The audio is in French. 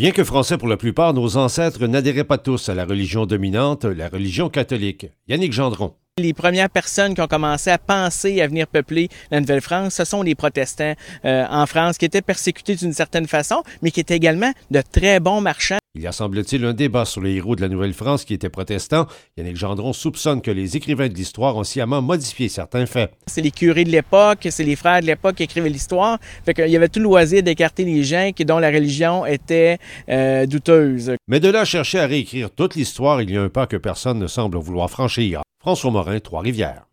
Bien que français pour la plupart, nos ancêtres n'adhéraient pas tous à la religion dominante, la religion catholique. Yannick Gendron. Les premières personnes qui ont commencé à penser à venir peupler la Nouvelle-France, ce sont les protestants euh, en France qui étaient persécutés d'une certaine façon, mais qui étaient également de très bons marchands. Il y a semble-t-il un débat sur les héros de la Nouvelle-France qui étaient protestants. Yannick Gendron soupçonne que les écrivains de l'histoire ont sciemment modifié certains faits. C'est les curés de l'époque, c'est les frères de l'époque qui écrivaient l'histoire. Fait qu'il y avait tout le loisir d'écarter les gens qui, dont la religion était euh, douteuse. Mais de là chercher à réécrire toute l'histoire, il y a un pas que personne ne semble vouloir franchir. François Morin, Trois-Rivières.